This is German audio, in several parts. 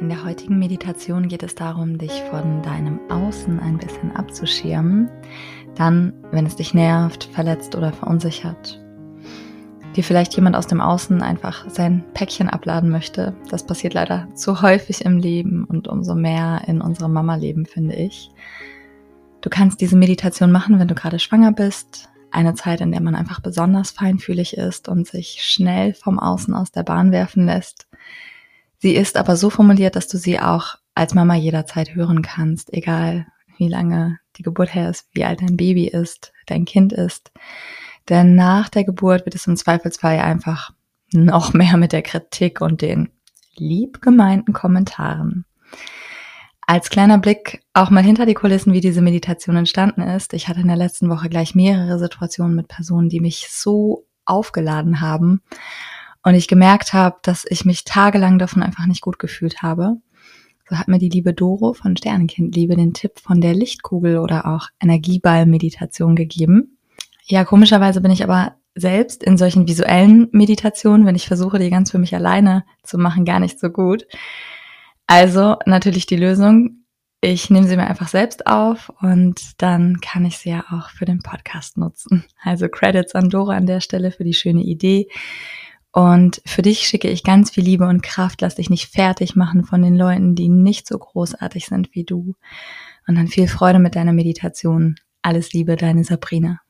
In der heutigen Meditation geht es darum, dich von deinem Außen ein bisschen abzuschirmen. Dann, wenn es dich nervt, verletzt oder verunsichert. Dir vielleicht jemand aus dem Außen einfach sein Päckchen abladen möchte. Das passiert leider zu häufig im Leben und umso mehr in unserem Mama-Leben, finde ich. Du kannst diese Meditation machen, wenn du gerade schwanger bist. Eine Zeit, in der man einfach besonders feinfühlig ist und sich schnell vom Außen aus der Bahn werfen lässt Sie ist aber so formuliert, dass du sie auch als Mama jederzeit hören kannst, egal wie lange die Geburt her ist, wie alt dein Baby ist, dein Kind ist. Denn nach der Geburt wird es im Zweifelsfall einfach noch mehr mit der Kritik und den lieb gemeinten Kommentaren. Als kleiner Blick auch mal hinter die Kulissen, wie diese Meditation entstanden ist. Ich hatte in der letzten Woche gleich mehrere Situationen mit Personen, die mich so aufgeladen haben und ich gemerkt habe, dass ich mich tagelang davon einfach nicht gut gefühlt habe. So hat mir die liebe Doro von Sternenkind Liebe den Tipp von der Lichtkugel oder auch Energieball-Meditation gegeben. Ja, komischerweise bin ich aber selbst in solchen visuellen Meditationen, wenn ich versuche, die ganz für mich alleine zu machen, gar nicht so gut. Also natürlich die Lösung. Ich nehme sie mir einfach selbst auf und dann kann ich sie ja auch für den Podcast nutzen. Also Credits an Dora an der Stelle für die schöne Idee. Und für dich schicke ich ganz viel Liebe und Kraft. Lass dich nicht fertig machen von den Leuten, die nicht so großartig sind wie du. Und dann viel Freude mit deiner Meditation. Alles Liebe, deine Sabrina.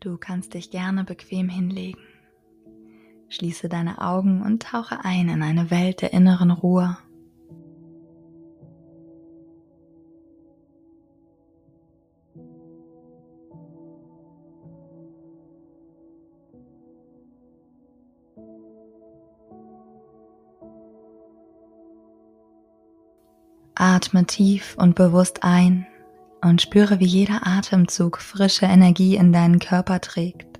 Du kannst dich gerne bequem hinlegen. Schließe deine Augen und tauche ein in eine Welt der inneren Ruhe. Atme tief und bewusst ein und spüre, wie jeder Atemzug frische Energie in deinen Körper trägt.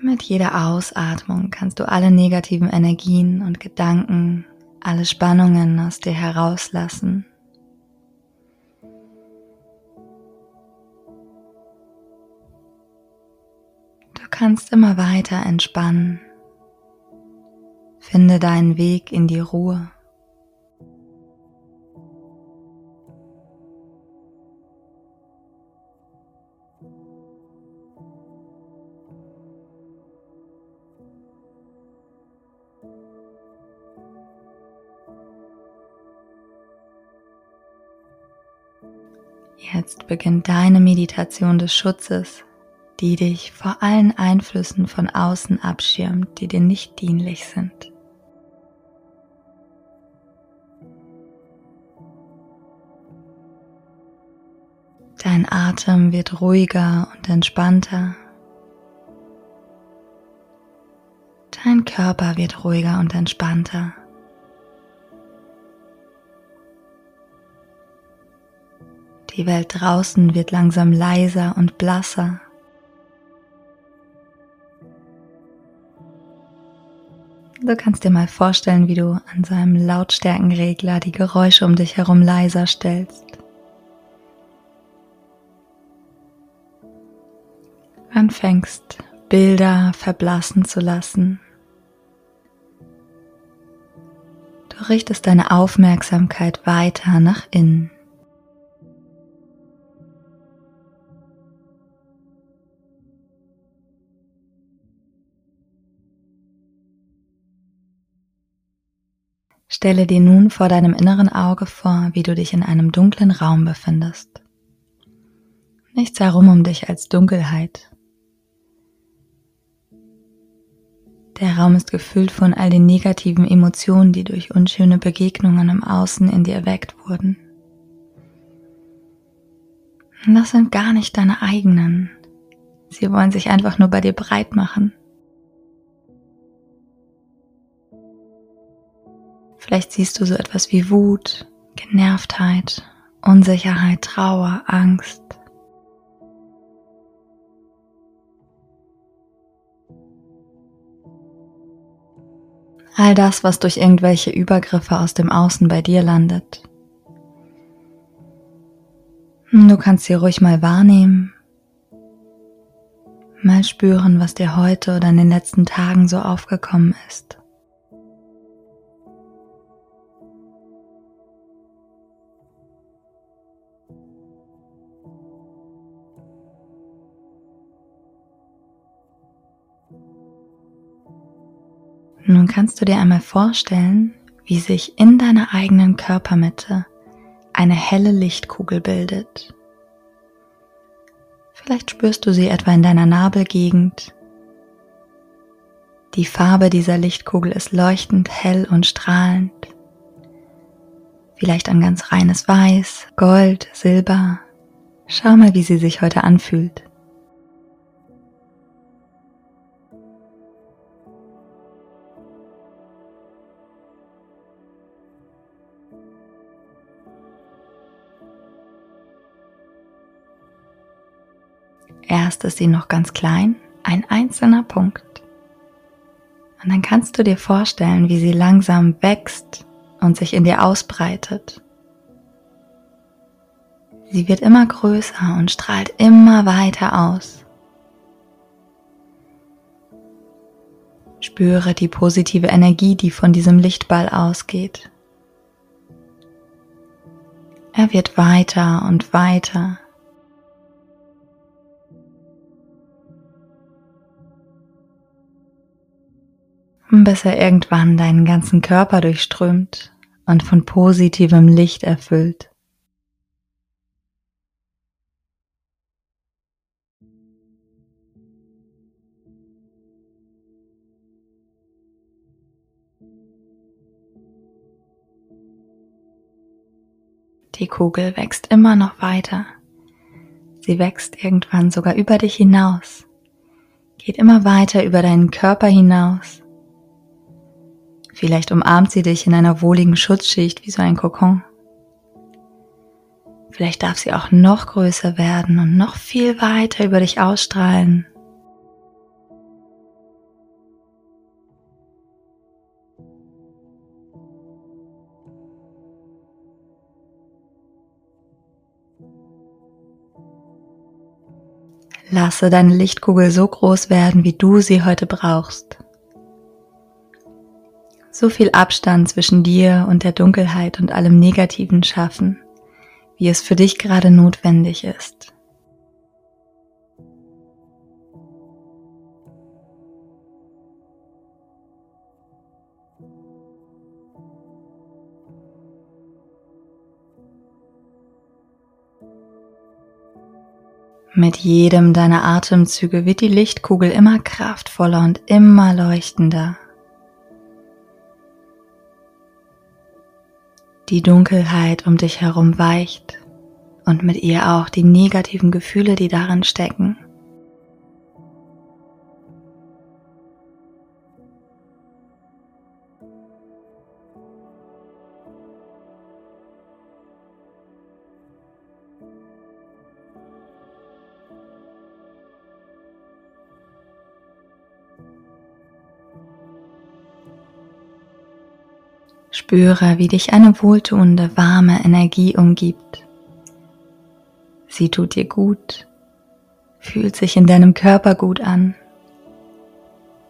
Mit jeder Ausatmung kannst du alle negativen Energien und Gedanken, alle Spannungen aus dir herauslassen. Du kannst immer weiter entspannen. Finde deinen Weg in die Ruhe. Jetzt beginnt deine Meditation des Schutzes, die dich vor allen Einflüssen von außen abschirmt, die dir nicht dienlich sind. Dein Atem wird ruhiger und entspannter. Dein Körper wird ruhiger und entspannter. Die Welt draußen wird langsam leiser und blasser. Du kannst dir mal vorstellen, wie du an seinem Lautstärkenregler die Geräusche um dich herum leiser stellst. Anfängst Bilder verblassen zu lassen. Du richtest deine Aufmerksamkeit weiter nach innen. Stelle dir nun vor deinem inneren Auge vor, wie du dich in einem dunklen Raum befindest. Nichts herum um dich als Dunkelheit. Der Raum ist gefüllt von all den negativen Emotionen, die durch unschöne Begegnungen im Außen in dir erweckt wurden. das sind gar nicht deine eigenen, Sie wollen sich einfach nur bei dir breit machen. Vielleicht siehst du so etwas wie Wut, Genervtheit, Unsicherheit, Trauer, Angst. All das, was durch irgendwelche Übergriffe aus dem Außen bei dir landet. Du kannst sie ruhig mal wahrnehmen, mal spüren, was dir heute oder in den letzten Tagen so aufgekommen ist. Nun kannst du dir einmal vorstellen, wie sich in deiner eigenen Körpermitte eine helle Lichtkugel bildet. Vielleicht spürst du sie etwa in deiner Nabelgegend. Die Farbe dieser Lichtkugel ist leuchtend hell und strahlend. Vielleicht ein ganz reines Weiß, Gold, Silber. Schau mal, wie sie sich heute anfühlt. Erst ist sie noch ganz klein, ein einzelner Punkt. Und dann kannst du dir vorstellen, wie sie langsam wächst und sich in dir ausbreitet. Sie wird immer größer und strahlt immer weiter aus. Spüre die positive Energie, die von diesem Lichtball ausgeht. Er wird weiter und weiter bis er irgendwann deinen ganzen Körper durchströmt und von positivem Licht erfüllt. Die Kugel wächst immer noch weiter. Sie wächst irgendwann sogar über dich hinaus, geht immer weiter über deinen Körper hinaus Vielleicht umarmt sie dich in einer wohligen Schutzschicht wie so ein Kokon. Vielleicht darf sie auch noch größer werden und noch viel weiter über dich ausstrahlen. Lasse deine Lichtkugel so groß werden, wie du sie heute brauchst so viel Abstand zwischen dir und der Dunkelheit und allem Negativen schaffen, wie es für dich gerade notwendig ist. Mit jedem deiner Atemzüge wird die Lichtkugel immer kraftvoller und immer leuchtender. Die Dunkelheit um dich herum weicht und mit ihr auch die negativen Gefühle, die darin stecken. Spüre, wie dich eine wohltuende, warme Energie umgibt. Sie tut dir gut, fühlt sich in deinem Körper gut an.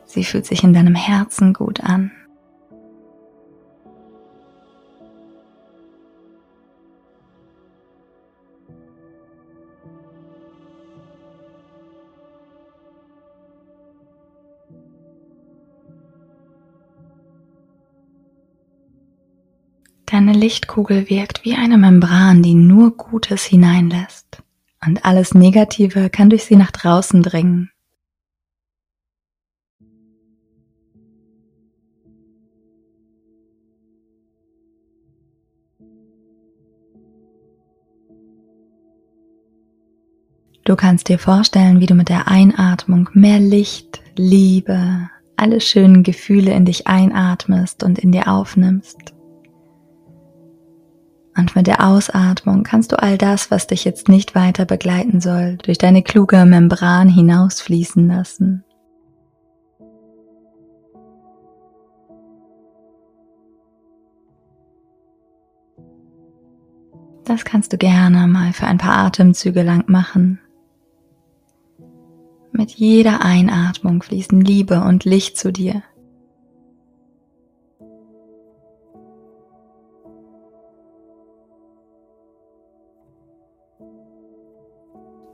Sie fühlt sich in deinem Herzen gut an. Deine Lichtkugel wirkt wie eine Membran, die nur Gutes hineinlässt. Und alles Negative kann durch sie nach draußen dringen. Du kannst dir vorstellen, wie du mit der Einatmung mehr Licht, Liebe, alle schönen Gefühle in dich einatmest und in dir aufnimmst. Und mit der Ausatmung kannst du all das, was dich jetzt nicht weiter begleiten soll, durch deine kluge Membran hinausfließen lassen. Das kannst du gerne mal für ein paar Atemzüge lang machen. Mit jeder Einatmung fließen Liebe und Licht zu dir.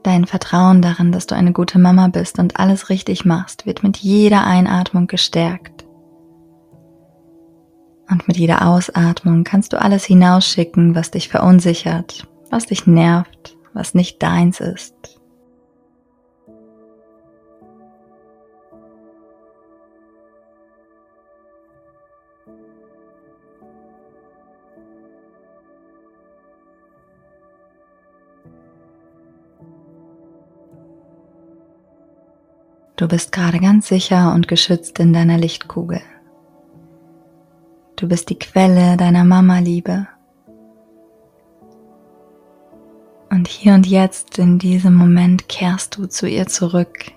Dein Vertrauen darin, dass du eine gute Mama bist und alles richtig machst, wird mit jeder Einatmung gestärkt. Und mit jeder Ausatmung kannst du alles hinausschicken, was dich verunsichert, was dich nervt, was nicht deins ist. Du bist gerade ganz sicher und geschützt in deiner Lichtkugel. Du bist die Quelle deiner Mama-Liebe. Und hier und jetzt in diesem Moment kehrst du zu ihr zurück.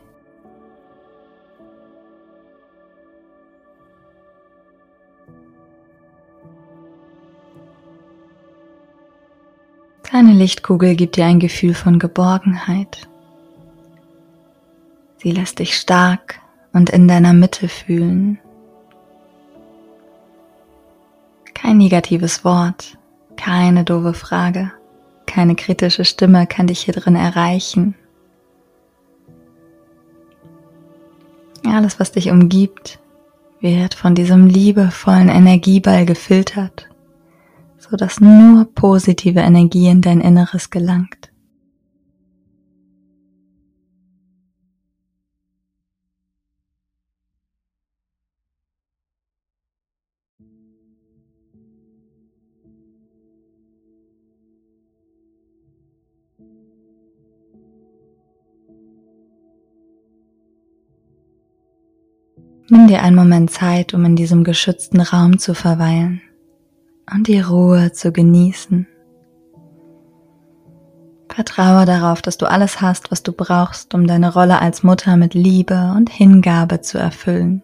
Deine Lichtkugel gibt dir ein Gefühl von Geborgenheit. Sie lässt dich stark und in deiner Mitte fühlen. Kein negatives Wort, keine doofe Frage, keine kritische Stimme kann dich hier drin erreichen. Alles, was dich umgibt, wird von diesem liebevollen Energieball gefiltert, so dass nur positive Energie in dein Inneres gelangt. Dir einen Moment Zeit, um in diesem geschützten Raum zu verweilen und die Ruhe zu genießen. Vertraue darauf, dass du alles hast, was du brauchst, um deine Rolle als Mutter mit Liebe und Hingabe zu erfüllen.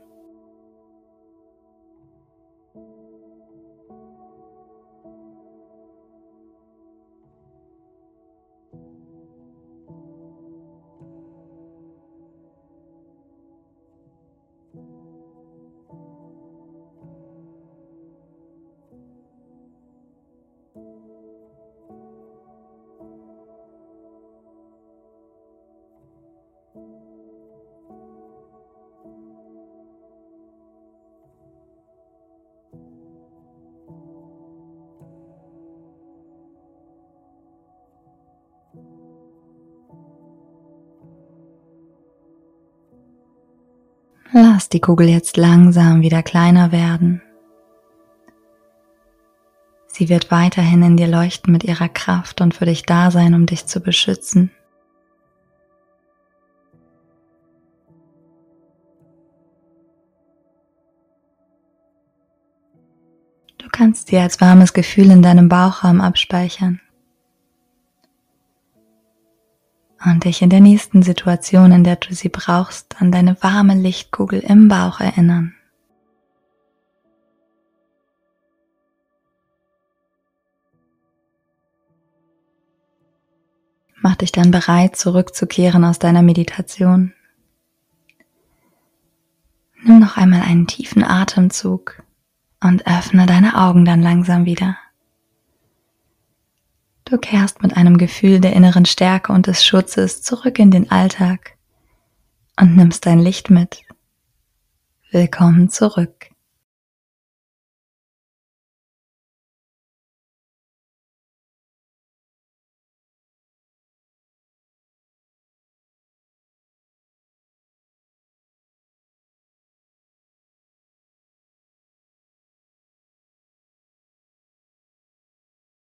Lass die Kugel jetzt langsam wieder kleiner werden. Sie wird weiterhin in dir leuchten mit ihrer Kraft und für dich da sein, um dich zu beschützen. Du kannst sie als warmes Gefühl in deinem Bauchraum abspeichern. Und dich in der nächsten Situation, in der du sie brauchst, an deine warme Lichtkugel im Bauch erinnern. Mach dich dann bereit, zurückzukehren aus deiner Meditation. Nimm noch einmal einen tiefen Atemzug und öffne deine Augen dann langsam wieder. Du kehrst mit einem Gefühl der inneren Stärke und des Schutzes zurück in den Alltag und nimmst dein Licht mit. Willkommen zurück.